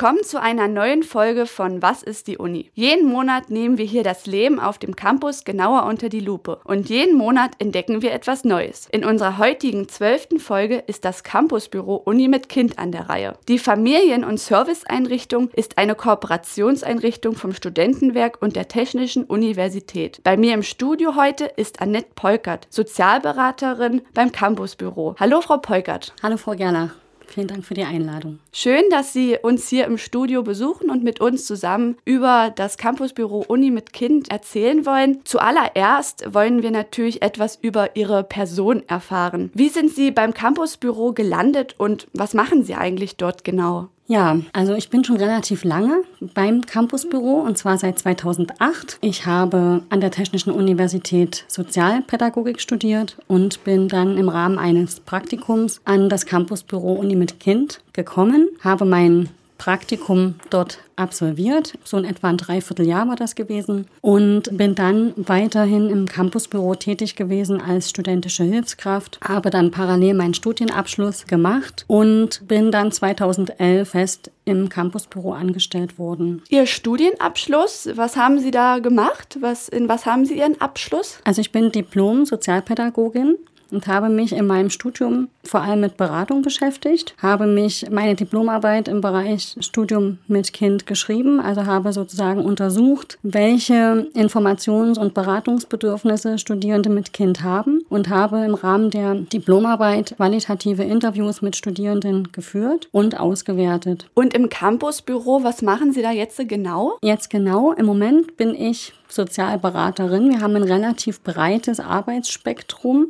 Willkommen zu einer neuen Folge von Was ist die Uni? Jeden Monat nehmen wir hier das Leben auf dem Campus genauer unter die Lupe und jeden Monat entdecken wir etwas Neues. In unserer heutigen zwölften Folge ist das Campusbüro Uni mit Kind an der Reihe. Die Familien- und Serviceeinrichtung ist eine Kooperationseinrichtung vom Studentenwerk und der Technischen Universität. Bei mir im Studio heute ist Annette Polkert, Sozialberaterin beim Campusbüro. Hallo Frau Polkert. Hallo Frau Gerlach. Vielen Dank für die Einladung. Schön, dass Sie uns hier im Studio besuchen und mit uns zusammen über das Campusbüro Uni mit Kind erzählen wollen. Zuallererst wollen wir natürlich etwas über Ihre Person erfahren. Wie sind Sie beim Campusbüro gelandet und was machen Sie eigentlich dort genau? Ja, also ich bin schon relativ lange beim Campusbüro und zwar seit 2008. Ich habe an der Technischen Universität Sozialpädagogik studiert und bin dann im Rahmen eines Praktikums an das Campusbüro Uni mit Kind gekommen, habe mein Praktikum dort absolviert. So in etwa ein Dreivierteljahr war das gewesen. Und bin dann weiterhin im Campusbüro tätig gewesen als studentische Hilfskraft. Habe dann parallel meinen Studienabschluss gemacht und bin dann 2011 fest im Campusbüro angestellt worden. Ihr Studienabschluss, was haben Sie da gemacht? Was, in was haben Sie Ihren Abschluss? Also ich bin Diplom-Sozialpädagogin und habe mich in meinem Studium vor allem mit Beratung beschäftigt, habe mich meine Diplomarbeit im Bereich Studium mit Kind geschrieben, also habe sozusagen untersucht, welche Informations- und Beratungsbedürfnisse Studierende mit Kind haben und habe im Rahmen der Diplomarbeit qualitative Interviews mit Studierenden geführt und ausgewertet. Und im Campusbüro, was machen Sie da jetzt genau? Jetzt genau, im Moment bin ich Sozialberaterin. Wir haben ein relativ breites Arbeitsspektrum.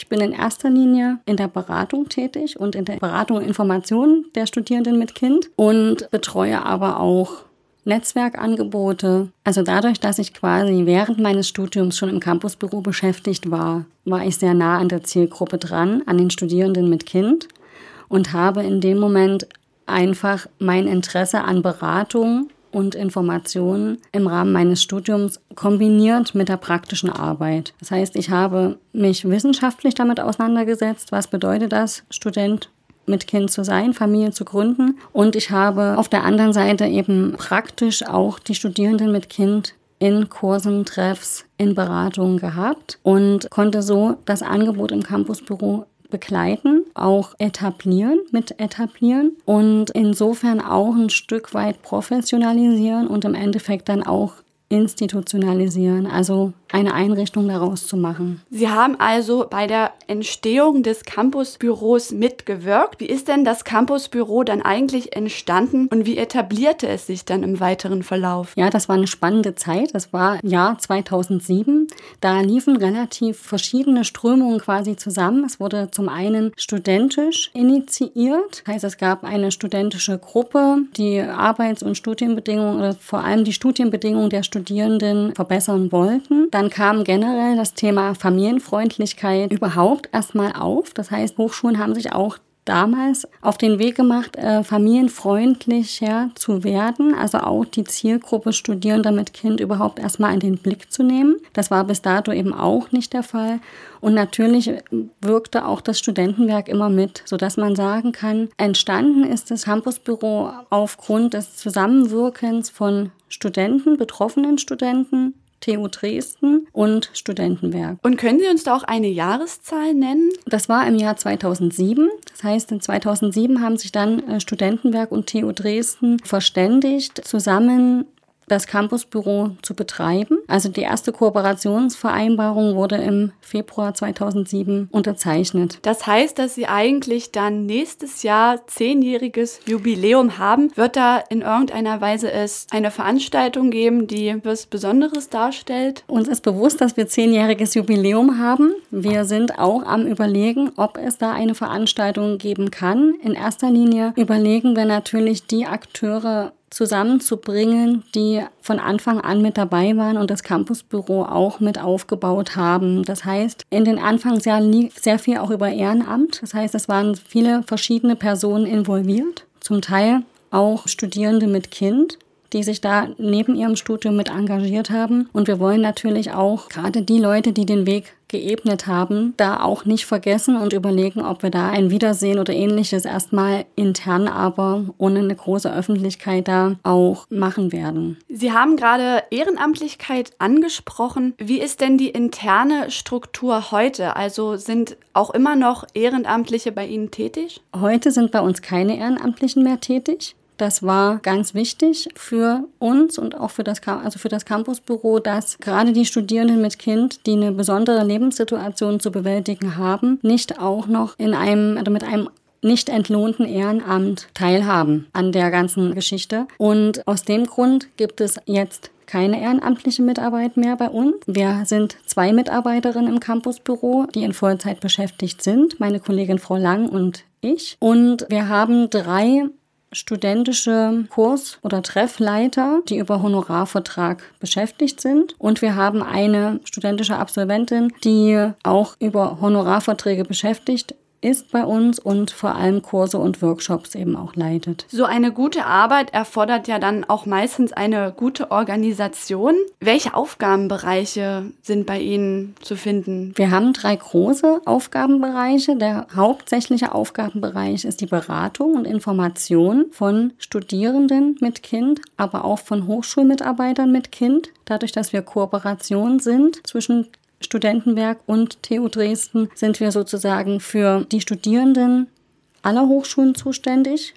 Ich bin in erster Linie in der Beratung tätig und in der Beratung und Information der Studierenden mit Kind und betreue aber auch Netzwerkangebote. Also dadurch, dass ich quasi während meines Studiums schon im Campusbüro beschäftigt war, war ich sehr nah an der Zielgruppe dran, an den Studierenden mit Kind und habe in dem Moment einfach mein Interesse an Beratung und Informationen im Rahmen meines Studiums kombiniert mit der praktischen Arbeit. Das heißt, ich habe mich wissenschaftlich damit auseinandergesetzt, was bedeutet das, Student mit Kind zu sein, Familie zu gründen. Und ich habe auf der anderen Seite eben praktisch auch die Studierenden mit Kind in Kursen, Treffs, in Beratungen gehabt und konnte so das Angebot im Campusbüro begleiten, auch etablieren, mit etablieren und insofern auch ein Stück weit professionalisieren und im Endeffekt dann auch institutionalisieren, also eine Einrichtung daraus zu machen. Sie haben also bei der Entstehung des Campusbüros mitgewirkt. Wie ist denn das Campusbüro dann eigentlich entstanden und wie etablierte es sich dann im weiteren Verlauf? Ja, das war eine spannende Zeit. Das war Jahr 2007. Da liefen relativ verschiedene Strömungen quasi zusammen. Es wurde zum einen studentisch initiiert. Das heißt, es gab eine studentische Gruppe, die Arbeits- und Studienbedingungen oder vor allem die Studienbedingungen der Studierenden verbessern wollten. Dann kam generell das Thema Familienfreundlichkeit überhaupt erstmal auf. Das heißt, Hochschulen haben sich auch damals auf den Weg gemacht, äh, familienfreundlicher zu werden, also auch die Zielgruppe Studierender mit Kind überhaupt erstmal in den Blick zu nehmen. Das war bis dato eben auch nicht der Fall. Und natürlich wirkte auch das Studentenwerk immer mit, sodass man sagen kann, entstanden ist das Campusbüro aufgrund des Zusammenwirkens von Studenten, betroffenen Studenten, TU Dresden und Studentenwerk. Und können Sie uns da auch eine Jahreszahl nennen? Das war im Jahr 2007. Das heißt, in 2007 haben sich dann äh, Studentenwerk und TU Dresden verständigt, zusammen das Campusbüro zu betreiben. Also die erste Kooperationsvereinbarung wurde im Februar 2007 unterzeichnet. Das heißt, dass Sie eigentlich dann nächstes Jahr zehnjähriges Jubiläum haben. Wird da in irgendeiner Weise es eine Veranstaltung geben, die was Besonderes darstellt? Uns ist bewusst, dass wir zehnjähriges Jubiläum haben. Wir sind auch am Überlegen, ob es da eine Veranstaltung geben kann. In erster Linie überlegen wir natürlich die Akteure zusammenzubringen, die von Anfang an mit dabei waren und das Campusbüro auch mit aufgebaut haben. Das heißt, in den Anfangsjahren lief sehr viel auch über Ehrenamt. Das heißt, es waren viele verschiedene Personen involviert, zum Teil auch Studierende mit Kind die sich da neben ihrem Studium mit engagiert haben. Und wir wollen natürlich auch gerade die Leute, die den Weg geebnet haben, da auch nicht vergessen und überlegen, ob wir da ein Wiedersehen oder ähnliches erstmal intern, aber ohne eine große Öffentlichkeit da auch machen werden. Sie haben gerade Ehrenamtlichkeit angesprochen. Wie ist denn die interne Struktur heute? Also sind auch immer noch Ehrenamtliche bei Ihnen tätig? Heute sind bei uns keine Ehrenamtlichen mehr tätig. Das war ganz wichtig für uns und auch für das, also für das Campusbüro, dass gerade die Studierenden mit Kind, die eine besondere Lebenssituation zu bewältigen haben, nicht auch noch in einem, also mit einem nicht entlohnten Ehrenamt teilhaben an der ganzen Geschichte. Und aus dem Grund gibt es jetzt keine ehrenamtliche Mitarbeit mehr bei uns. Wir sind zwei Mitarbeiterinnen im Campusbüro, die in Vollzeit beschäftigt sind, meine Kollegin Frau Lang und ich. Und wir haben drei studentische Kurs- oder Treffleiter, die über Honorarvertrag beschäftigt sind. Und wir haben eine studentische Absolventin, die auch über Honorarverträge beschäftigt ist bei uns und vor allem Kurse und Workshops eben auch leitet. So eine gute Arbeit erfordert ja dann auch meistens eine gute Organisation. Welche Aufgabenbereiche sind bei Ihnen zu finden? Wir haben drei große Aufgabenbereiche. Der hauptsächliche Aufgabenbereich ist die Beratung und Information von Studierenden mit Kind, aber auch von Hochschulmitarbeitern mit Kind. Dadurch, dass wir Kooperation sind zwischen Studentenwerk und TU Dresden sind wir sozusagen für die Studierenden aller Hochschulen zuständig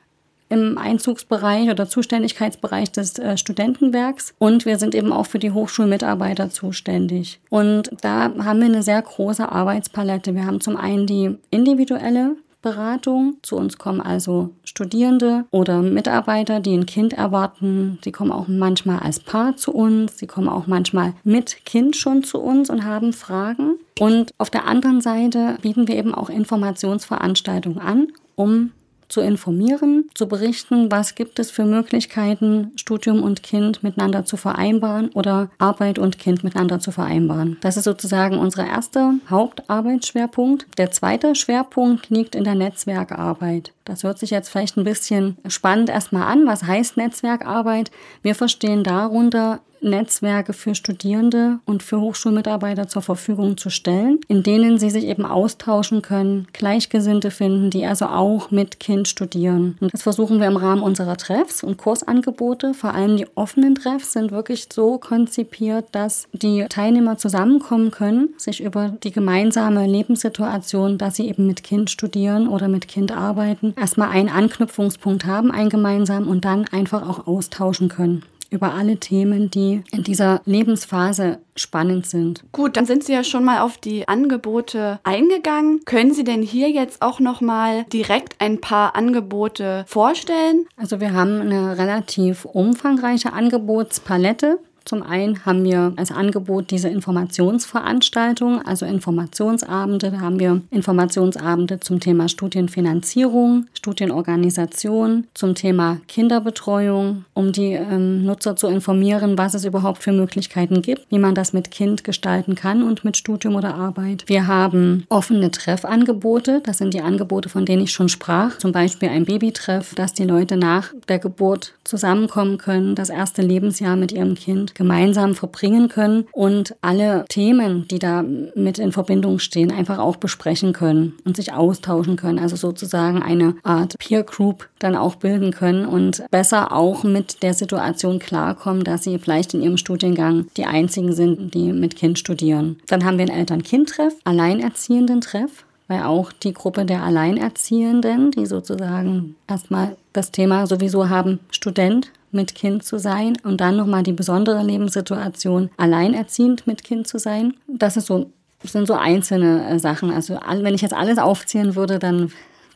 im Einzugsbereich oder Zuständigkeitsbereich des äh, Studentenwerks und wir sind eben auch für die Hochschulmitarbeiter zuständig. Und da haben wir eine sehr große Arbeitspalette. Wir haben zum einen die individuelle Beratung. Zu uns kommen also Studierende oder Mitarbeiter, die ein Kind erwarten. Sie kommen auch manchmal als Paar zu uns. Sie kommen auch manchmal mit Kind schon zu uns und haben Fragen. Und auf der anderen Seite bieten wir eben auch Informationsveranstaltungen an, um zu informieren, zu berichten, was gibt es für Möglichkeiten, Studium und Kind miteinander zu vereinbaren oder Arbeit und Kind miteinander zu vereinbaren. Das ist sozusagen unser erster Hauptarbeitsschwerpunkt. Der zweite Schwerpunkt liegt in der Netzwerkarbeit. Das hört sich jetzt vielleicht ein bisschen spannend erstmal an. Was heißt Netzwerkarbeit? Wir verstehen darunter Netzwerke für Studierende und für Hochschulmitarbeiter zur Verfügung zu stellen, in denen sie sich eben austauschen können, Gleichgesinnte finden, die also auch mit Kind studieren. Und das versuchen wir im Rahmen unserer Treffs und Kursangebote. Vor allem die offenen Treffs sind wirklich so konzipiert, dass die Teilnehmer zusammenkommen können, sich über die gemeinsame Lebenssituation, dass sie eben mit Kind studieren oder mit Kind arbeiten, erstmal einen Anknüpfungspunkt haben, einen gemeinsamen und dann einfach auch austauschen können über alle Themen, die in dieser Lebensphase spannend sind. Gut, dann sind Sie ja schon mal auf die Angebote eingegangen. Können Sie denn hier jetzt auch noch mal direkt ein paar Angebote vorstellen? Also wir haben eine relativ umfangreiche Angebotspalette. Zum einen haben wir als Angebot diese Informationsveranstaltung, also Informationsabende. Da haben wir Informationsabende zum Thema Studienfinanzierung, Studienorganisation, zum Thema Kinderbetreuung, um die ähm, Nutzer zu informieren, was es überhaupt für Möglichkeiten gibt, wie man das mit Kind gestalten kann und mit Studium oder Arbeit. Wir haben offene Treffangebote. Das sind die Angebote, von denen ich schon sprach. Zum Beispiel ein Babytreff, dass die Leute nach der Geburt zusammenkommen können, das erste Lebensjahr mit ihrem Kind gemeinsam verbringen können und alle Themen, die da mit in Verbindung stehen, einfach auch besprechen können und sich austauschen können. Also sozusagen eine Art Peer Group dann auch bilden können und besser auch mit der Situation klarkommen, dass sie vielleicht in ihrem Studiengang die einzigen sind, die mit Kind studieren. Dann haben wir einen Eltern-Kind-Treff, Alleinerziehenden-Treff weil auch die Gruppe der Alleinerziehenden, die sozusagen erstmal das Thema sowieso haben, Student mit Kind zu sein und dann nochmal die besondere Lebenssituation, alleinerziehend mit Kind zu sein. Das ist so, sind so einzelne äh, Sachen. Also wenn ich jetzt alles aufzählen würde, dann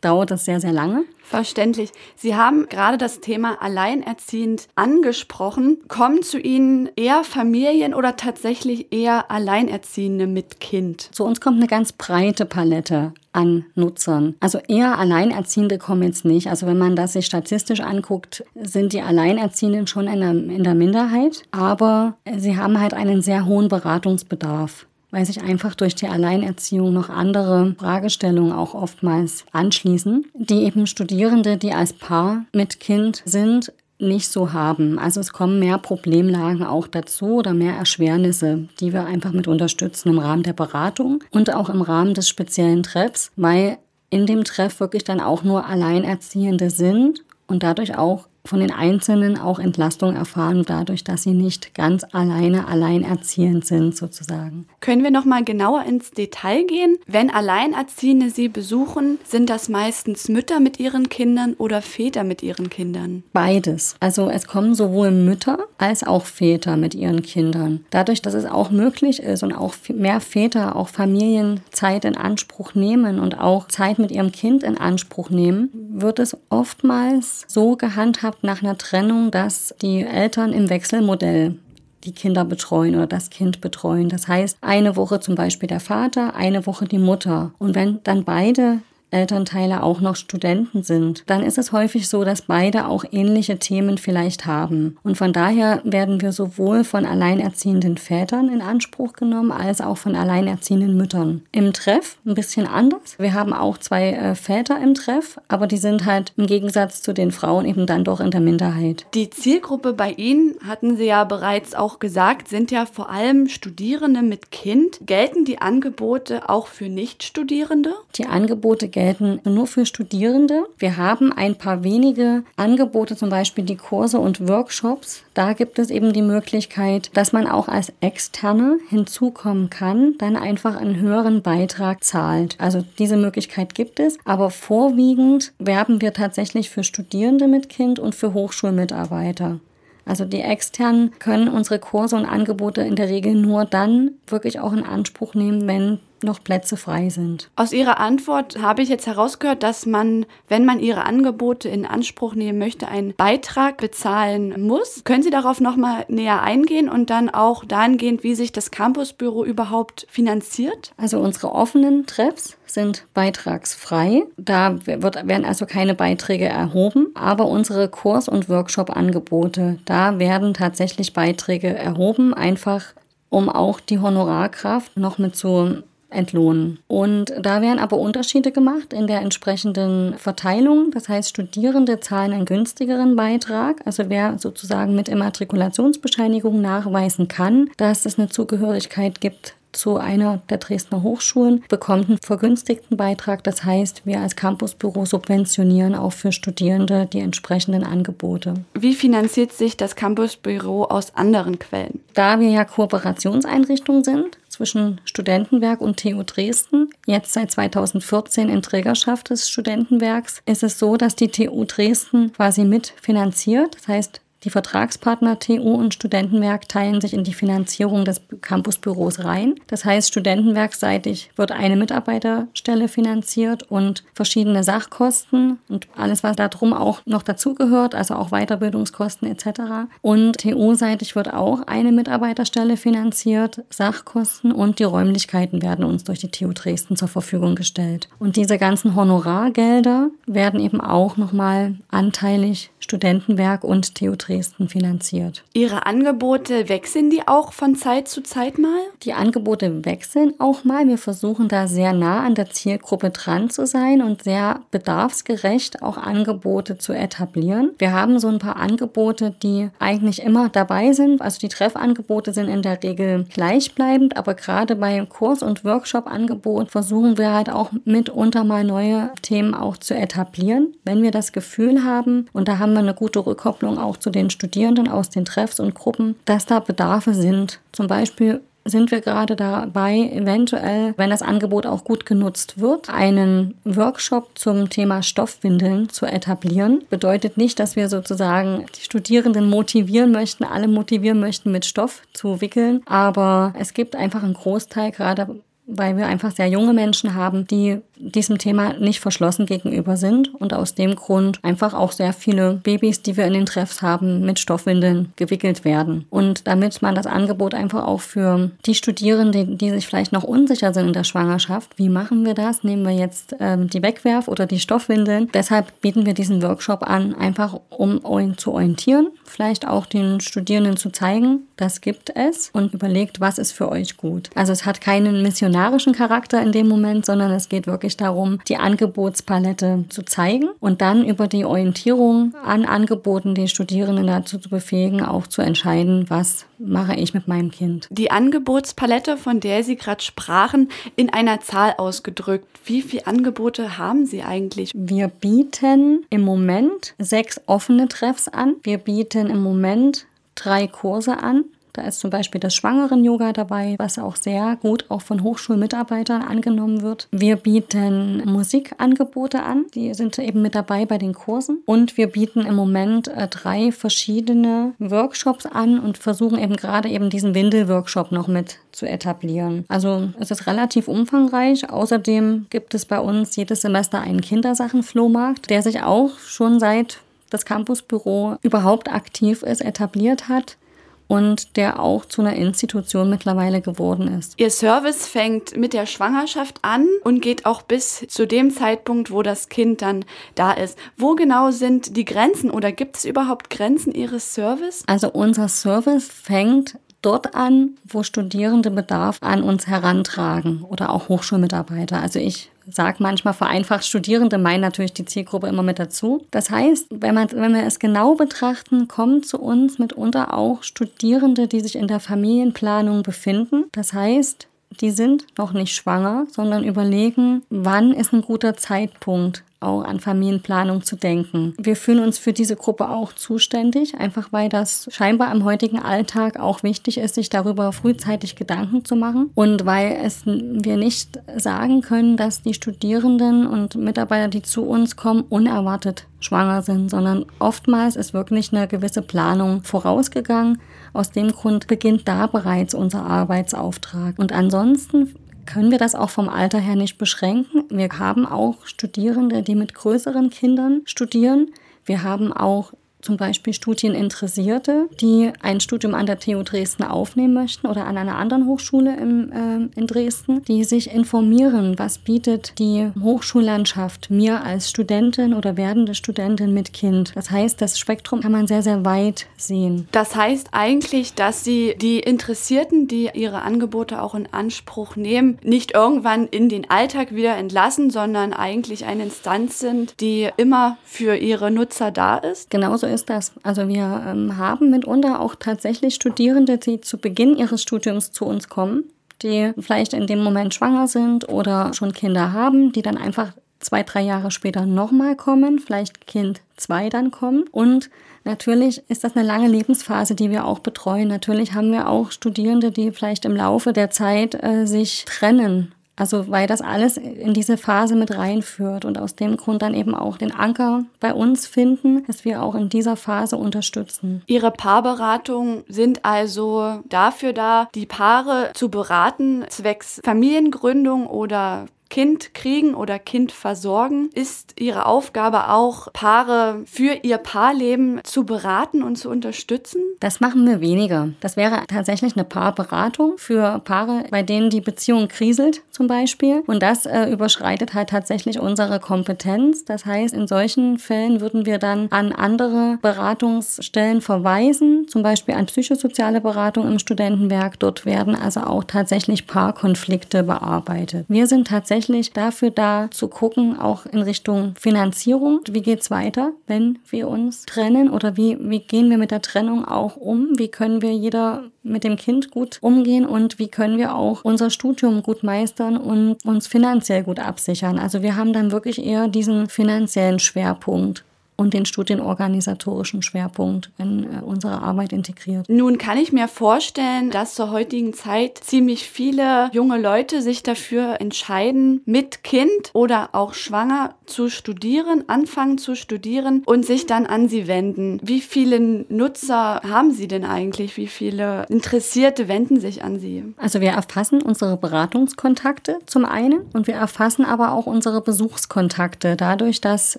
dauert das sehr, sehr lange. Verständlich. Sie haben gerade das Thema alleinerziehend angesprochen. Kommen zu Ihnen eher Familien oder tatsächlich eher Alleinerziehende mit Kind? Zu uns kommt eine ganz breite Palette an Nutzern. Also eher Alleinerziehende kommen jetzt nicht. Also wenn man das sich statistisch anguckt, sind die Alleinerziehenden schon in der, in der Minderheit, aber sie haben halt einen sehr hohen Beratungsbedarf weil sich einfach durch die Alleinerziehung noch andere Fragestellungen auch oftmals anschließen, die eben Studierende, die als Paar mit Kind sind, nicht so haben. Also es kommen mehr Problemlagen auch dazu oder mehr Erschwernisse, die wir einfach mit unterstützen im Rahmen der Beratung und auch im Rahmen des speziellen Treffs, weil in dem Treff wirklich dann auch nur Alleinerziehende sind und dadurch auch von den Einzelnen auch Entlastung erfahren, dadurch, dass sie nicht ganz alleine alleinerziehend sind, sozusagen. Können wir noch mal genauer ins Detail gehen? Wenn Alleinerziehende Sie besuchen, sind das meistens Mütter mit ihren Kindern oder Väter mit ihren Kindern? Beides. Also es kommen sowohl Mütter als auch Väter mit ihren Kindern. Dadurch, dass es auch möglich ist und auch mehr Väter auch Familienzeit in Anspruch nehmen und auch Zeit mit ihrem Kind in Anspruch nehmen, wird es oftmals so gehandhabt, gehabt nach einer Trennung, dass die Eltern im Wechselmodell die Kinder betreuen oder das Kind betreuen. Das heißt, eine Woche zum Beispiel der Vater, eine Woche die Mutter. Und wenn dann beide Elternteile auch noch Studenten sind, dann ist es häufig so, dass beide auch ähnliche Themen vielleicht haben. Und von daher werden wir sowohl von alleinerziehenden Vätern in Anspruch genommen, als auch von alleinerziehenden Müttern. Im Treff ein bisschen anders. Wir haben auch zwei äh, Väter im Treff, aber die sind halt im Gegensatz zu den Frauen eben dann doch in der Minderheit. Die Zielgruppe bei Ihnen, hatten Sie ja bereits auch gesagt, sind ja vor allem Studierende mit Kind. Gelten die Angebote auch für Nichtstudierende? Die Angebote gelten nur für Studierende. Wir haben ein paar wenige Angebote, zum Beispiel die Kurse und Workshops. Da gibt es eben die Möglichkeit, dass man auch als Externe hinzukommen kann, dann einfach einen höheren Beitrag zahlt. Also diese Möglichkeit gibt es, aber vorwiegend werben wir tatsächlich für Studierende mit Kind und für Hochschulmitarbeiter. Also die externen können unsere Kurse und Angebote in der Regel nur dann wirklich auch in Anspruch nehmen, wenn noch Plätze frei sind. Aus Ihrer Antwort habe ich jetzt herausgehört, dass man, wenn man Ihre Angebote in Anspruch nehmen möchte, einen Beitrag bezahlen muss. Können Sie darauf noch mal näher eingehen und dann auch dahingehend, wie sich das Campusbüro überhaupt finanziert? Also unsere offenen Treffs sind beitragsfrei. Da wird, werden also keine Beiträge erhoben, aber unsere Kurs- und Workshop-Angebote, da werden tatsächlich Beiträge erhoben, einfach um auch die Honorarkraft noch mit zu entlohnen. Und da werden aber Unterschiede gemacht in der entsprechenden Verteilung. Das heißt, Studierende zahlen einen günstigeren Beitrag. Also wer sozusagen mit Immatrikulationsbescheinigung nachweisen kann, dass es eine Zugehörigkeit gibt zu einer der Dresdner Hochschulen, bekommt einen vergünstigten Beitrag. Das heißt, wir als Campusbüro subventionieren auch für Studierende die entsprechenden Angebote. Wie finanziert sich das Campusbüro aus anderen Quellen? Da wir ja Kooperationseinrichtungen sind, zwischen Studentenwerk und TU Dresden. Jetzt seit 2014 in Trägerschaft des Studentenwerks ist es so, dass die TU Dresden quasi mitfinanziert. Das heißt, die Vertragspartner TU und Studentenwerk teilen sich in die Finanzierung des Campusbüros rein. Das heißt, studentenwerkseitig wird eine Mitarbeiterstelle finanziert und verschiedene Sachkosten und alles, was darum auch noch dazugehört, also auch Weiterbildungskosten etc. Und TU-seitig wird auch eine Mitarbeiterstelle finanziert, Sachkosten und die Räumlichkeiten werden uns durch die TU Dresden zur Verfügung gestellt. Und diese ganzen Honorargelder werden eben auch nochmal anteilig Studentenwerk und TU Dresden finanziert. Ihre Angebote wechseln die auch von Zeit zu Zeit mal? Die Angebote wechseln auch mal. Wir versuchen da sehr nah an der Zielgruppe dran zu sein und sehr bedarfsgerecht auch Angebote zu etablieren. Wir haben so ein paar Angebote, die eigentlich immer dabei sind. Also die Treffangebote sind in der Regel gleichbleibend, aber gerade bei Kurs- und Workshop-Angebot versuchen wir halt auch mitunter mal neue Themen auch zu etablieren. Wenn wir das Gefühl haben, und da haben wir eine gute Rückkopplung auch zu den Studierenden aus den Treffs und Gruppen, dass da Bedarfe sind. Zum Beispiel sind wir gerade dabei, eventuell, wenn das Angebot auch gut genutzt wird, einen Workshop zum Thema Stoffwindeln zu etablieren. Bedeutet nicht, dass wir sozusagen die Studierenden motivieren möchten, alle motivieren möchten, mit Stoff zu wickeln, aber es gibt einfach einen Großteil, gerade weil wir einfach sehr junge Menschen haben, die diesem Thema nicht verschlossen gegenüber sind und aus dem Grund einfach auch sehr viele Babys, die wir in den Treffs haben, mit Stoffwindeln gewickelt werden. Und damit man das Angebot einfach auch für die Studierenden, die sich vielleicht noch unsicher sind in der Schwangerschaft, wie machen wir das? Nehmen wir jetzt ähm, die Wegwerf oder die Stoffwindeln? Deshalb bieten wir diesen Workshop an, einfach um zu orientieren, vielleicht auch den Studierenden zu zeigen, das gibt es und überlegt, was ist für euch gut. Also es hat keinen missionarischen Charakter in dem Moment, sondern es geht wirklich wirklich darum, die Angebotspalette zu zeigen und dann über die Orientierung an Angeboten die Studierenden dazu zu befähigen, auch zu entscheiden, was mache ich mit meinem Kind. Die Angebotspalette, von der Sie gerade sprachen, in einer Zahl ausgedrückt. Wie viele Angebote haben Sie eigentlich? Wir bieten im Moment sechs offene Treffs an. Wir bieten im Moment drei Kurse an. Da ist zum Beispiel das Schwangeren-Yoga dabei, was auch sehr gut auch von Hochschulmitarbeitern angenommen wird. Wir bieten Musikangebote an, die sind eben mit dabei bei den Kursen. Und wir bieten im Moment äh, drei verschiedene Workshops an und versuchen eben gerade eben diesen Windel-Workshop noch mit zu etablieren. Also es ist relativ umfangreich. Außerdem gibt es bei uns jedes Semester einen Kindersachenflohmarkt, der sich auch schon seit das Campusbüro überhaupt aktiv ist, etabliert hat und der auch zu einer Institution mittlerweile geworden ist. Ihr Service fängt mit der Schwangerschaft an und geht auch bis zu dem Zeitpunkt, wo das Kind dann da ist. Wo genau sind die Grenzen oder gibt es überhaupt Grenzen Ihres Service? Also unser Service fängt dort an, wo Studierende Bedarf an uns herantragen oder auch Hochschulmitarbeiter. Also ich sage manchmal vereinfacht, Studierende meinen natürlich die Zielgruppe immer mit dazu. Das heißt, wenn, man, wenn wir es genau betrachten, kommen zu uns mitunter auch Studierende, die sich in der Familienplanung befinden. Das heißt, die sind noch nicht schwanger, sondern überlegen, wann ist ein guter Zeitpunkt, auch an Familienplanung zu denken. Wir fühlen uns für diese Gruppe auch zuständig, einfach weil das scheinbar im heutigen Alltag auch wichtig ist, sich darüber frühzeitig Gedanken zu machen und weil es wir nicht sagen können, dass die Studierenden und Mitarbeiter, die zu uns kommen, unerwartet schwanger sind, sondern oftmals ist wirklich eine gewisse Planung vorausgegangen. Aus dem Grund beginnt da bereits unser Arbeitsauftrag. Und ansonsten können wir das auch vom Alter her nicht beschränken. Wir haben auch Studierende, die mit größeren Kindern studieren. Wir haben auch zum Beispiel Studieninteressierte, die ein Studium an der TU Dresden aufnehmen möchten oder an einer anderen Hochschule im, äh, in Dresden, die sich informieren, was bietet die Hochschullandschaft mir als Studentin oder werdende Studentin mit Kind. Das heißt, das Spektrum kann man sehr, sehr weit sehen. Das heißt eigentlich, dass Sie die Interessierten, die ihre Angebote auch in Anspruch nehmen, nicht irgendwann in den Alltag wieder entlassen, sondern eigentlich eine Instanz sind, die immer für ihre Nutzer da ist. Genauso ist das. Also wir ähm, haben mitunter auch tatsächlich Studierende, die zu Beginn ihres Studiums zu uns kommen, die vielleicht in dem Moment schwanger sind oder schon Kinder haben, die dann einfach zwei, drei Jahre später nochmal kommen, vielleicht Kind zwei dann kommen. Und natürlich ist das eine lange Lebensphase, die wir auch betreuen. Natürlich haben wir auch Studierende, die vielleicht im Laufe der Zeit äh, sich trennen also weil das alles in diese Phase mit reinführt und aus dem Grund dann eben auch den Anker bei uns finden, dass wir auch in dieser Phase unterstützen. Ihre Paarberatungen sind also dafür da, die Paare zu beraten, zwecks Familiengründung oder Kind kriegen oder Kind versorgen, ist ihre Aufgabe auch, Paare für ihr Paarleben zu beraten und zu unterstützen? Das machen wir weniger. Das wäre tatsächlich eine Paarberatung für Paare, bei denen die Beziehung kriselt zum Beispiel. Und das äh, überschreitet halt tatsächlich unsere Kompetenz. Das heißt, in solchen Fällen würden wir dann an andere Beratungsstellen verweisen, zum Beispiel an psychosoziale Beratung im Studentenwerk. Dort werden also auch tatsächlich Paarkonflikte bearbeitet. Wir sind tatsächlich tatsächlich dafür da zu gucken, auch in Richtung Finanzierung. Wie geht es weiter, wenn wir uns trennen oder wie, wie gehen wir mit der Trennung auch um? Wie können wir jeder mit dem Kind gut umgehen und wie können wir auch unser Studium gut meistern und uns finanziell gut absichern? Also wir haben dann wirklich eher diesen finanziellen Schwerpunkt und den studienorganisatorischen Schwerpunkt in äh, unsere Arbeit integriert. Nun kann ich mir vorstellen, dass zur heutigen Zeit ziemlich viele junge Leute sich dafür entscheiden, mit Kind oder auch schwanger zu studieren, anfangen zu studieren und sich dann an sie wenden. Wie viele Nutzer haben Sie denn eigentlich? Wie viele Interessierte wenden sich an Sie? Also wir erfassen unsere Beratungskontakte zum einen und wir erfassen aber auch unsere Besuchskontakte dadurch, dass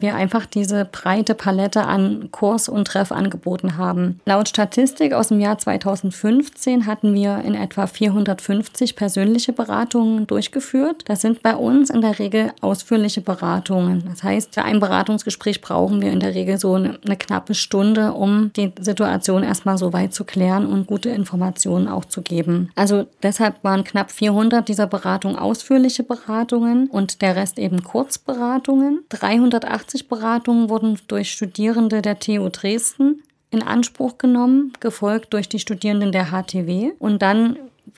wir einfach diese breite breite Palette an Kurs- und Treffangeboten haben. Laut Statistik aus dem Jahr 2015 hatten wir in etwa 450 persönliche Beratungen durchgeführt. Das sind bei uns in der Regel ausführliche Beratungen. Das heißt, für ein Beratungsgespräch brauchen wir in der Regel so eine, eine knappe Stunde, um die Situation erstmal so weit zu klären und gute Informationen auch zu geben. Also deshalb waren knapp 400 dieser Beratungen ausführliche Beratungen und der Rest eben Kurzberatungen. 380 Beratungen wurden durch Studierende der TU Dresden in Anspruch genommen, gefolgt durch die Studierenden der HTW und dann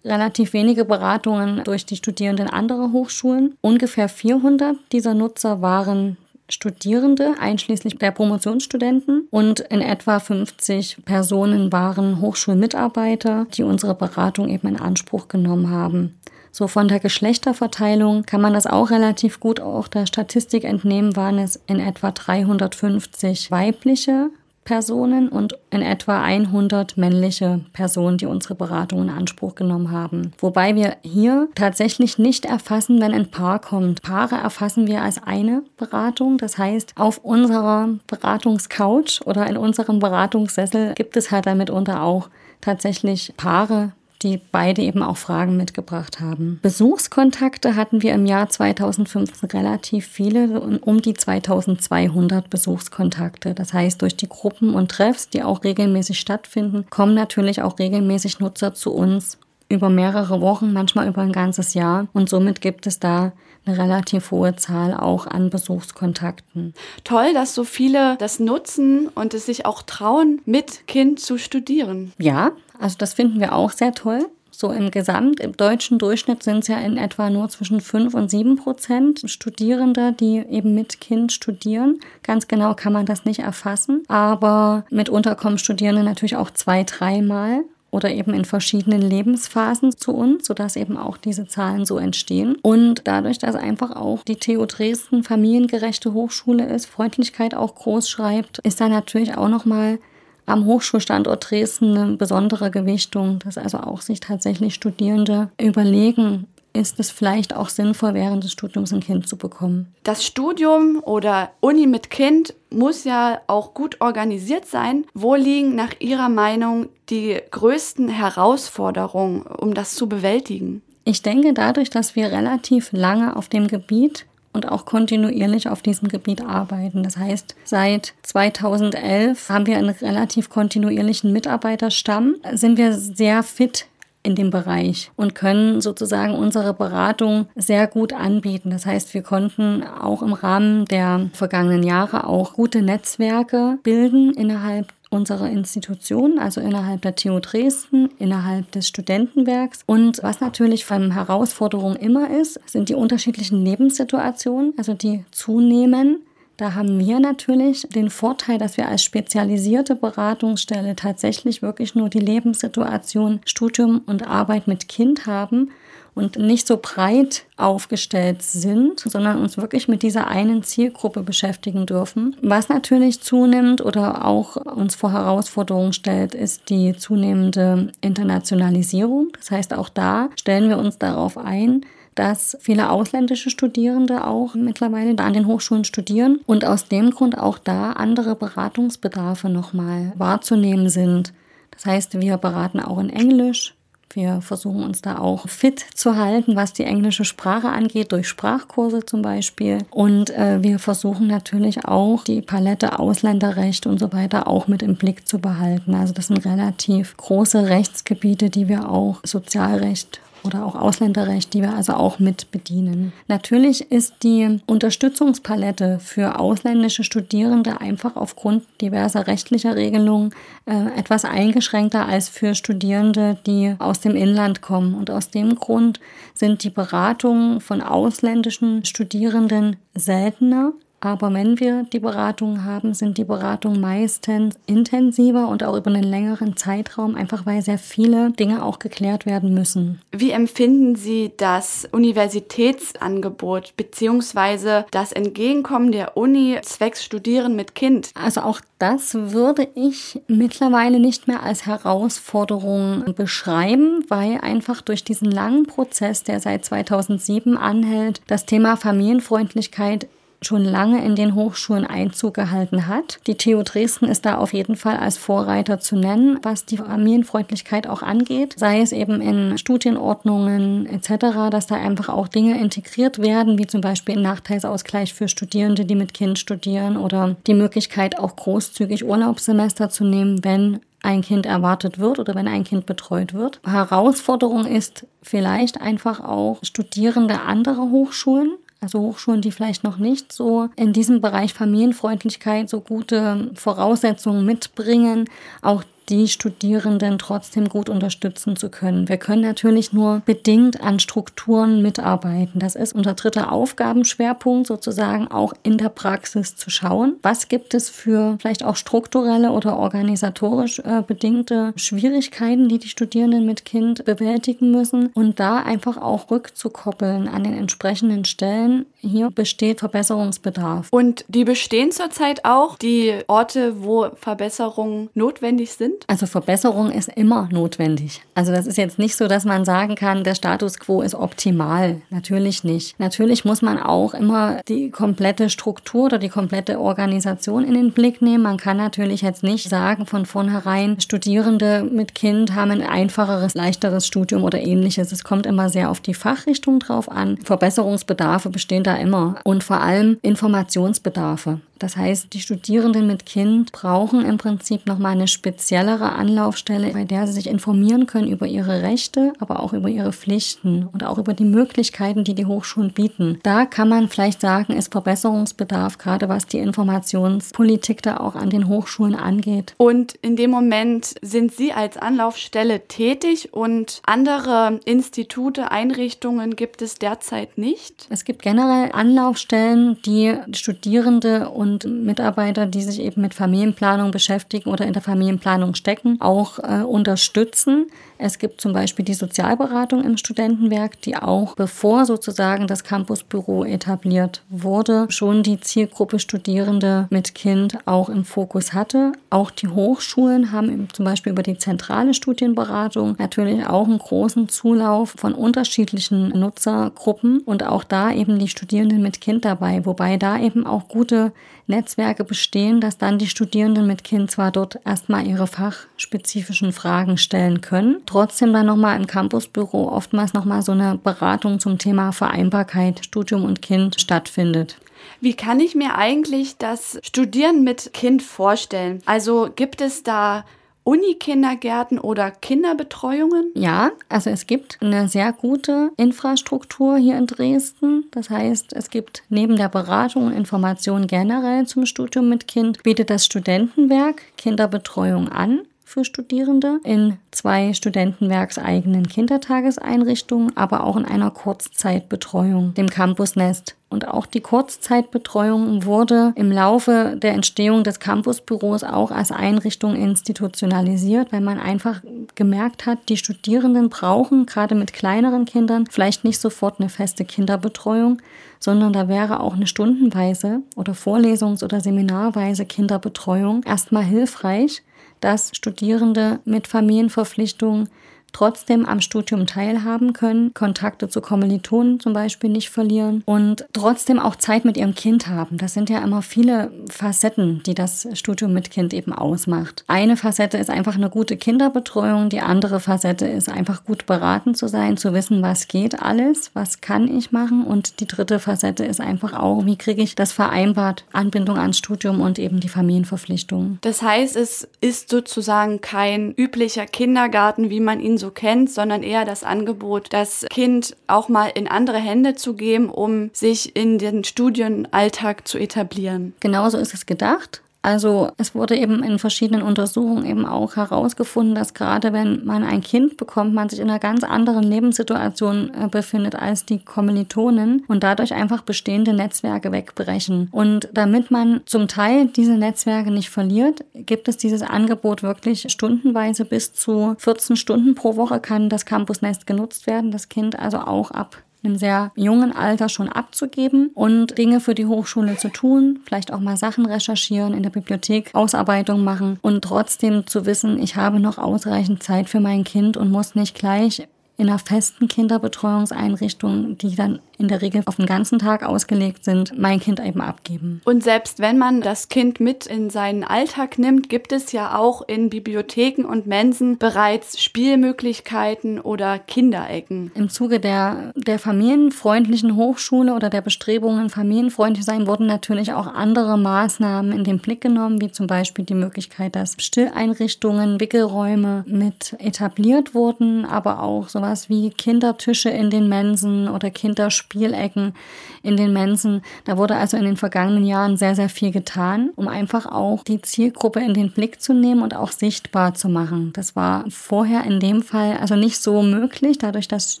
relativ wenige Beratungen durch die Studierenden anderer Hochschulen. Ungefähr 400 dieser Nutzer waren Studierende, einschließlich der Promotionsstudenten und in etwa 50 Personen waren Hochschulmitarbeiter, die unsere Beratung eben in Anspruch genommen haben. So von der Geschlechterverteilung kann man das auch relativ gut auch der Statistik entnehmen, waren es in etwa 350 weibliche Personen und in etwa 100 männliche Personen, die unsere Beratung in Anspruch genommen haben. Wobei wir hier tatsächlich nicht erfassen, wenn ein Paar kommt. Paare erfassen wir als eine Beratung. Das heißt, auf unserer Beratungscouch oder in unserem Beratungssessel gibt es halt damit unter auch tatsächlich Paare, die beide eben auch Fragen mitgebracht haben. Besuchskontakte hatten wir im Jahr 2015 relativ viele, um die 2200 Besuchskontakte. Das heißt, durch die Gruppen und Treffs, die auch regelmäßig stattfinden, kommen natürlich auch regelmäßig Nutzer zu uns über mehrere Wochen, manchmal über ein ganzes Jahr. Und somit gibt es da eine relativ hohe Zahl auch an Besuchskontakten. Toll, dass so viele das nutzen und es sich auch trauen, mit Kind zu studieren. Ja, also das finden wir auch sehr toll. So im Gesamt, im deutschen Durchschnitt sind es ja in etwa nur zwischen 5 und 7 Prozent Studierende, die eben mit Kind studieren. Ganz genau kann man das nicht erfassen, aber mitunter kommen Studierende natürlich auch zwei, dreimal oder eben in verschiedenen Lebensphasen zu uns, sodass eben auch diese Zahlen so entstehen. Und dadurch, dass einfach auch die TU Dresden familiengerechte Hochschule ist, Freundlichkeit auch groß schreibt, ist da natürlich auch nochmal am Hochschulstandort Dresden eine besondere Gewichtung, dass also auch sich tatsächlich Studierende überlegen, ist es vielleicht auch sinnvoll, während des Studiums ein Kind zu bekommen. Das Studium oder Uni mit Kind muss ja auch gut organisiert sein. Wo liegen nach Ihrer Meinung die größten Herausforderungen, um das zu bewältigen? Ich denke, dadurch, dass wir relativ lange auf dem Gebiet und auch kontinuierlich auf diesem Gebiet arbeiten. Das heißt, seit 2011 haben wir einen relativ kontinuierlichen Mitarbeiterstamm, sind wir sehr fit in dem Bereich und können sozusagen unsere Beratung sehr gut anbieten. Das heißt, wir konnten auch im Rahmen der vergangenen Jahre auch gute Netzwerke bilden innerhalb unserer Institution, also innerhalb der TU Dresden, innerhalb des Studentenwerks. Und was natürlich von Herausforderungen immer ist, sind die unterschiedlichen Lebenssituationen, also die zunehmen da haben wir natürlich den Vorteil, dass wir als spezialisierte Beratungsstelle tatsächlich wirklich nur die Lebenssituation Studium und Arbeit mit Kind haben und nicht so breit aufgestellt sind, sondern uns wirklich mit dieser einen Zielgruppe beschäftigen dürfen. Was natürlich zunimmt oder auch uns vor Herausforderungen stellt, ist die zunehmende Internationalisierung. Das heißt, auch da stellen wir uns darauf ein, dass viele ausländische Studierende auch mittlerweile da an den Hochschulen studieren und aus dem Grund auch da andere Beratungsbedarfe nochmal wahrzunehmen sind. Das heißt, wir beraten auch in Englisch. Wir versuchen uns da auch fit zu halten, was die englische Sprache angeht, durch Sprachkurse zum Beispiel. Und äh, wir versuchen natürlich auch die Palette Ausländerrecht und so weiter auch mit im Blick zu behalten. Also das sind relativ große Rechtsgebiete, die wir auch Sozialrecht oder auch Ausländerrecht, die wir also auch mit bedienen. Natürlich ist die Unterstützungspalette für ausländische Studierende einfach aufgrund diverser rechtlicher Regelungen äh, etwas eingeschränkter als für Studierende, die aus dem Inland kommen. Und aus dem Grund sind die Beratungen von ausländischen Studierenden seltener aber wenn wir die Beratungen haben, sind die Beratungen meistens intensiver und auch über einen längeren Zeitraum, einfach weil sehr viele Dinge auch geklärt werden müssen. Wie empfinden Sie das Universitätsangebot bzw. das Entgegenkommen der Uni zwecks Studieren mit Kind? Also auch das würde ich mittlerweile nicht mehr als Herausforderung beschreiben, weil einfach durch diesen langen Prozess, der seit 2007 anhält, das Thema Familienfreundlichkeit schon lange in den Hochschulen Einzug gehalten hat. Die TU Dresden ist da auf jeden Fall als Vorreiter zu nennen, was die Familienfreundlichkeit auch angeht, sei es eben in Studienordnungen etc., dass da einfach auch Dinge integriert werden, wie zum Beispiel Nachteilsausgleich für Studierende, die mit Kind studieren oder die Möglichkeit auch großzügig Urlaubssemester zu nehmen, wenn ein Kind erwartet wird oder wenn ein Kind betreut wird. Herausforderung ist vielleicht einfach auch Studierende anderer Hochschulen, also Hochschulen, die vielleicht noch nicht so in diesem Bereich Familienfreundlichkeit so gute Voraussetzungen mitbringen, auch die Studierenden trotzdem gut unterstützen zu können. Wir können natürlich nur bedingt an Strukturen mitarbeiten. Das ist unser dritter Aufgabenschwerpunkt, sozusagen auch in der Praxis zu schauen, was gibt es für vielleicht auch strukturelle oder organisatorisch äh, bedingte Schwierigkeiten, die die Studierenden mit Kind bewältigen müssen und da einfach auch rückzukoppeln an den entsprechenden Stellen. Hier besteht Verbesserungsbedarf. Und die bestehen zurzeit auch, die Orte, wo Verbesserungen notwendig sind? Sind? Also Verbesserung ist immer notwendig. Also das ist jetzt nicht so, dass man sagen kann, der Status quo ist optimal. Natürlich nicht. Natürlich muss man auch immer die komplette Struktur oder die komplette Organisation in den Blick nehmen. Man kann natürlich jetzt nicht sagen von vornherein, Studierende mit Kind haben ein einfacheres, leichteres Studium oder ähnliches. Es kommt immer sehr auf die Fachrichtung drauf an. Verbesserungsbedarfe bestehen da immer und vor allem Informationsbedarfe. Das heißt, die Studierenden mit Kind brauchen im Prinzip nochmal eine speziellere Anlaufstelle, bei der sie sich informieren können über ihre Rechte, aber auch über ihre Pflichten und auch über die Möglichkeiten, die die Hochschulen bieten. Da kann man vielleicht sagen, ist Verbesserungsbedarf, gerade was die Informationspolitik da auch an den Hochschulen angeht. Und in dem Moment sind Sie als Anlaufstelle tätig und andere Institute, Einrichtungen gibt es derzeit nicht? Es gibt generell Anlaufstellen, die Studierende und und Mitarbeiter, die sich eben mit Familienplanung beschäftigen oder in der Familienplanung stecken, auch äh, unterstützen. Es gibt zum Beispiel die Sozialberatung im Studentenwerk, die auch bevor sozusagen das Campusbüro etabliert wurde, schon die Zielgruppe Studierende mit Kind auch im Fokus hatte. Auch die Hochschulen haben zum Beispiel über die zentrale Studienberatung natürlich auch einen großen Zulauf von unterschiedlichen Nutzergruppen und auch da eben die Studierenden mit Kind dabei, wobei da eben auch gute Netzwerke bestehen, dass dann die Studierenden mit Kind zwar dort erstmal ihre fachspezifischen Fragen stellen können, trotzdem dann nochmal im Campusbüro oftmals nochmal so eine Beratung zum Thema Vereinbarkeit, Studium und Kind stattfindet. Wie kann ich mir eigentlich das Studieren mit Kind vorstellen? Also gibt es da Unikindergärten oder Kinderbetreuungen? Ja, also es gibt eine sehr gute Infrastruktur hier in Dresden. Das heißt, es gibt neben der Beratung und Information generell zum Studium mit Kind, bietet das Studentenwerk Kinderbetreuung an für Studierende in zwei studentenwerkseigenen Kindertageseinrichtungen, aber auch in einer Kurzzeitbetreuung, dem Campusnest. Und auch die Kurzzeitbetreuung wurde im Laufe der Entstehung des Campusbüros auch als Einrichtung institutionalisiert, weil man einfach gemerkt hat, die Studierenden brauchen gerade mit kleineren Kindern vielleicht nicht sofort eine feste Kinderbetreuung, sondern da wäre auch eine stundenweise oder vorlesungs- oder seminarweise Kinderbetreuung erstmal hilfreich, dass Studierende mit Familienverpflichtungen trotzdem am Studium teilhaben können, Kontakte zu Kommilitonen zum Beispiel nicht verlieren und trotzdem auch Zeit mit ihrem Kind haben. Das sind ja immer viele Facetten, die das Studium mit Kind eben ausmacht. Eine Facette ist einfach eine gute Kinderbetreuung, die andere Facette ist einfach gut beraten zu sein, zu wissen, was geht alles, was kann ich machen und die dritte Facette ist einfach auch, wie kriege ich das vereinbart, Anbindung ans Studium und eben die Familienverpflichtungen. Das heißt, es ist sozusagen kein üblicher Kindergarten, wie man ihn so kennt, sondern eher das Angebot, das Kind auch mal in andere Hände zu geben, um sich in den Studienalltag zu etablieren. Genauso ist es gedacht. Also es wurde eben in verschiedenen Untersuchungen eben auch herausgefunden, dass gerade wenn man ein Kind bekommt, man sich in einer ganz anderen Lebenssituation äh, befindet als die Kommilitonen und dadurch einfach bestehende Netzwerke wegbrechen. Und damit man zum Teil diese Netzwerke nicht verliert, gibt es dieses Angebot wirklich stundenweise bis zu 14 Stunden pro Woche kann das Campusnest genutzt werden. Das Kind also auch ab einem sehr jungen Alter schon abzugeben und Dinge für die Hochschule zu tun, vielleicht auch mal Sachen recherchieren, in der Bibliothek Ausarbeitung machen und trotzdem zu wissen, ich habe noch ausreichend Zeit für mein Kind und muss nicht gleich in einer festen Kinderbetreuungseinrichtung, die dann in der Regel auf den ganzen Tag ausgelegt sind, mein Kind eben abgeben. Und selbst wenn man das Kind mit in seinen Alltag nimmt, gibt es ja auch in Bibliotheken und Mensen bereits Spielmöglichkeiten oder Kinderecken. Im Zuge der, der familienfreundlichen Hochschule oder der Bestrebungen, familienfreundlich sein, wurden natürlich auch andere Maßnahmen in den Blick genommen, wie zum Beispiel die Möglichkeit, dass Stilleinrichtungen, Wickelräume mit etabliert wurden, aber auch sowas wie Kindertische in den Mensen oder Kinderspiele Spielecken in den Mensen. Da wurde also in den vergangenen Jahren sehr, sehr viel getan, um einfach auch die Zielgruppe in den Blick zu nehmen und auch sichtbar zu machen. Das war vorher in dem Fall also nicht so möglich, dadurch, dass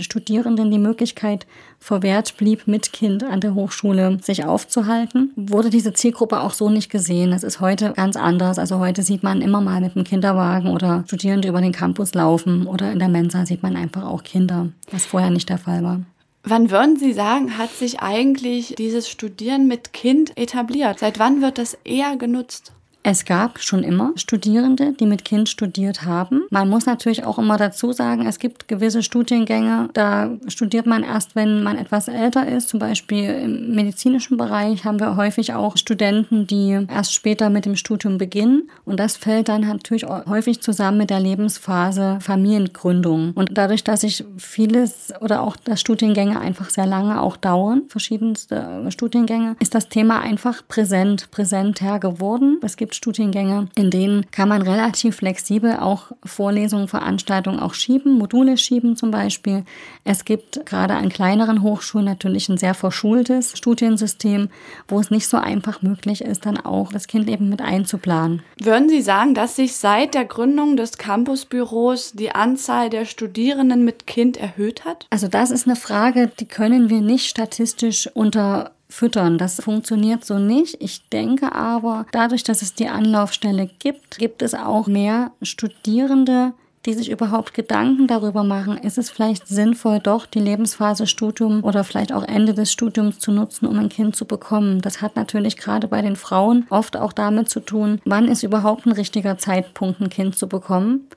Studierenden die Möglichkeit verwehrt blieb, mit Kind an der Hochschule sich aufzuhalten, wurde diese Zielgruppe auch so nicht gesehen. Das ist heute ganz anders. Also heute sieht man immer mal mit dem Kinderwagen oder Studierende über den Campus laufen oder in der Mensa sieht man einfach auch Kinder, was vorher nicht der Fall war. Wann würden Sie sagen, hat sich eigentlich dieses Studieren mit Kind etabliert? Seit wann wird das eher genutzt? Es gab schon immer Studierende, die mit Kind studiert haben. Man muss natürlich auch immer dazu sagen, es gibt gewisse Studiengänge, da studiert man erst, wenn man etwas älter ist. Zum Beispiel im medizinischen Bereich haben wir häufig auch Studenten, die erst später mit dem Studium beginnen. Und das fällt dann natürlich häufig zusammen mit der Lebensphase Familiengründung. Und dadurch, dass sich vieles oder auch das Studiengänge einfach sehr lange auch dauern, verschiedenste Studiengänge, ist das Thema einfach präsent, präsenter geworden. Es gibt Studiengänge, in denen kann man relativ flexibel auch Vorlesungen, Veranstaltungen auch schieben, Module schieben zum Beispiel. Es gibt gerade an kleineren Hochschulen natürlich ein sehr verschultes Studiensystem, wo es nicht so einfach möglich ist, dann auch das Kind eben mit einzuplanen. Würden Sie sagen, dass sich seit der Gründung des Campusbüros die Anzahl der Studierenden mit Kind erhöht hat? Also das ist eine Frage, die können wir nicht statistisch unter füttern. Das funktioniert so nicht. Ich denke aber, dadurch, dass es die Anlaufstelle gibt, gibt es auch mehr Studierende, die sich überhaupt Gedanken darüber machen, ist es vielleicht sinnvoll, doch die Lebensphase Studium oder vielleicht auch Ende des Studiums zu nutzen, um ein Kind zu bekommen. Das hat natürlich gerade bei den Frauen oft auch damit zu tun, wann ist überhaupt ein richtiger Zeitpunkt, ein Kind zu bekommen.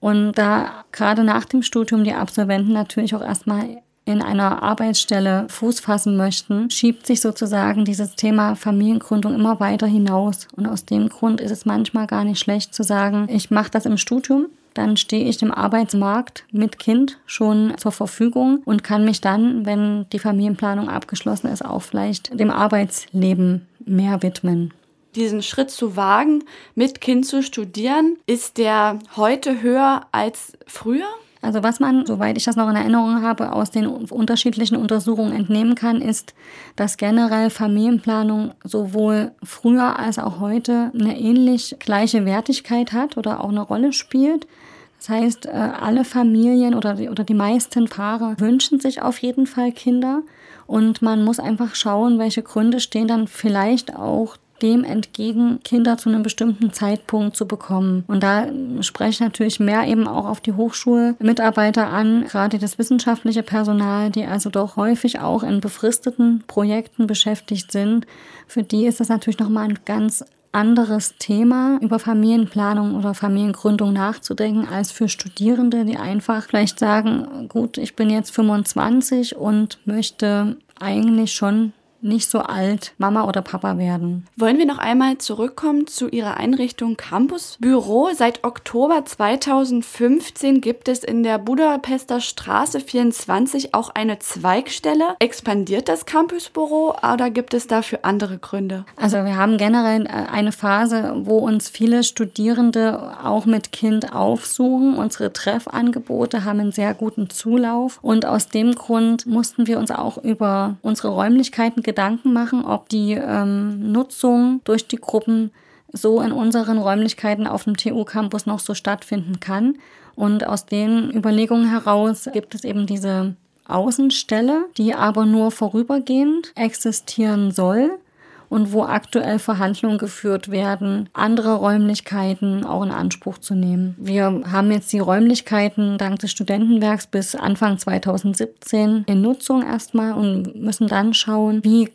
Und da gerade nach dem Studium die Absolventen natürlich auch erstmal in einer Arbeitsstelle Fuß fassen möchten, schiebt sich sozusagen dieses Thema Familiengründung immer weiter hinaus. Und aus dem Grund ist es manchmal gar nicht schlecht zu sagen, ich mache das im Studium, dann stehe ich dem Arbeitsmarkt mit Kind schon zur Verfügung und kann mich dann, wenn die Familienplanung abgeschlossen ist, auch vielleicht dem Arbeitsleben mehr widmen. Diesen Schritt zu wagen, mit Kind zu studieren, ist der heute höher als früher? Also was man, soweit ich das noch in Erinnerung habe, aus den unterschiedlichen Untersuchungen entnehmen kann, ist, dass generell Familienplanung sowohl früher als auch heute eine ähnlich gleiche Wertigkeit hat oder auch eine Rolle spielt. Das heißt, äh, alle Familien oder die, oder die meisten Paare wünschen sich auf jeden Fall Kinder. Und man muss einfach schauen, welche Gründe stehen dann vielleicht auch dem entgegen, Kinder zu einem bestimmten Zeitpunkt zu bekommen. Und da spreche ich natürlich mehr eben auch auf die Hochschulmitarbeiter an, gerade das wissenschaftliche Personal, die also doch häufig auch in befristeten Projekten beschäftigt sind. Für die ist das natürlich nochmal ein ganz anderes Thema, über Familienplanung oder Familiengründung nachzudenken, als für Studierende, die einfach vielleicht sagen, gut, ich bin jetzt 25 und möchte eigentlich schon nicht so alt Mama oder Papa werden. Wollen wir noch einmal zurückkommen zu Ihrer Einrichtung Campusbüro? Seit Oktober 2015 gibt es in der Budapester Straße 24 auch eine Zweigstelle. Expandiert das Campusbüro oder gibt es dafür andere Gründe? Also wir haben generell äh, eine Phase, wo uns viele Studierende auch mit Kind aufsuchen. Unsere Treffangebote haben einen sehr guten Zulauf und aus dem Grund mussten wir uns auch über unsere Räumlichkeiten Gedanken machen, ob die ähm, Nutzung durch die Gruppen so in unseren Räumlichkeiten auf dem TU-Campus noch so stattfinden kann. Und aus den Überlegungen heraus gibt es eben diese Außenstelle, die aber nur vorübergehend existieren soll und wo aktuell Verhandlungen geführt werden, andere Räumlichkeiten auch in Anspruch zu nehmen. Wir haben jetzt die Räumlichkeiten dank des Studentenwerks bis Anfang 2017 in Nutzung erstmal und müssen dann schauen, wie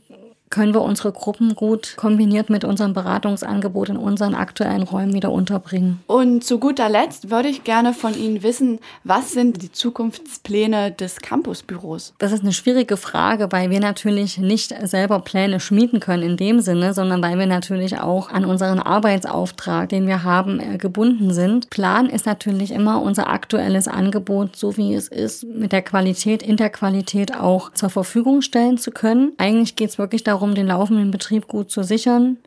können wir unsere Gruppen gut kombiniert mit unserem Beratungsangebot in unseren aktuellen Räumen wieder unterbringen. Und zu guter Letzt würde ich gerne von Ihnen wissen, was sind die Zukunftspläne des Campusbüros? Das ist eine schwierige Frage, weil wir natürlich nicht selber Pläne schmieden können in dem Sinne, sondern weil wir natürlich auch an unseren Arbeitsauftrag, den wir haben, äh, gebunden sind. Plan ist natürlich immer unser aktuelles Angebot, so wie es ist, mit der Qualität, in der Qualität auch zur Verfügung stellen zu können. Eigentlich geht es wirklich darum, den laufenden Betrieb gut zu sichern,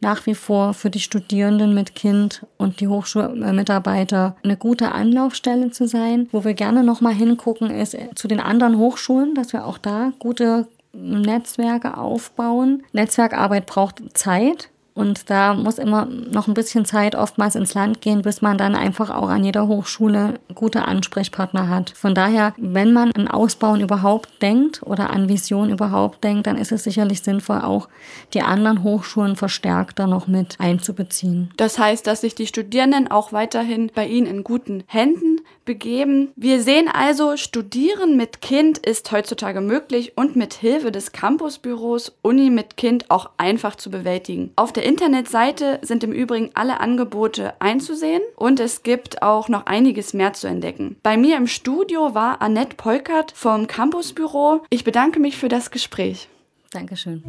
nach wie vor für die Studierenden mit Kind und die Hochschulmitarbeiter eine gute Anlaufstelle zu sein. Wo wir gerne nochmal hingucken, ist zu den anderen Hochschulen, dass wir auch da gute Netzwerke aufbauen. Netzwerkarbeit braucht Zeit. Und da muss immer noch ein bisschen Zeit oftmals ins Land gehen, bis man dann einfach auch an jeder Hochschule gute Ansprechpartner hat. Von daher, wenn man an Ausbauen überhaupt denkt oder an Vision überhaupt denkt, dann ist es sicherlich sinnvoll, auch die anderen Hochschulen verstärkter noch mit einzubeziehen. Das heißt, dass sich die Studierenden auch weiterhin bei Ihnen in guten Händen begeben. Wir sehen also, Studieren mit Kind ist heutzutage möglich und mit Hilfe des Campusbüros Uni mit Kind auch einfach zu bewältigen. Auf der der Internetseite sind im Übrigen alle Angebote einzusehen und es gibt auch noch einiges mehr zu entdecken. Bei mir im Studio war Annette Polkert vom Campusbüro. Ich bedanke mich für das Gespräch. Dankeschön.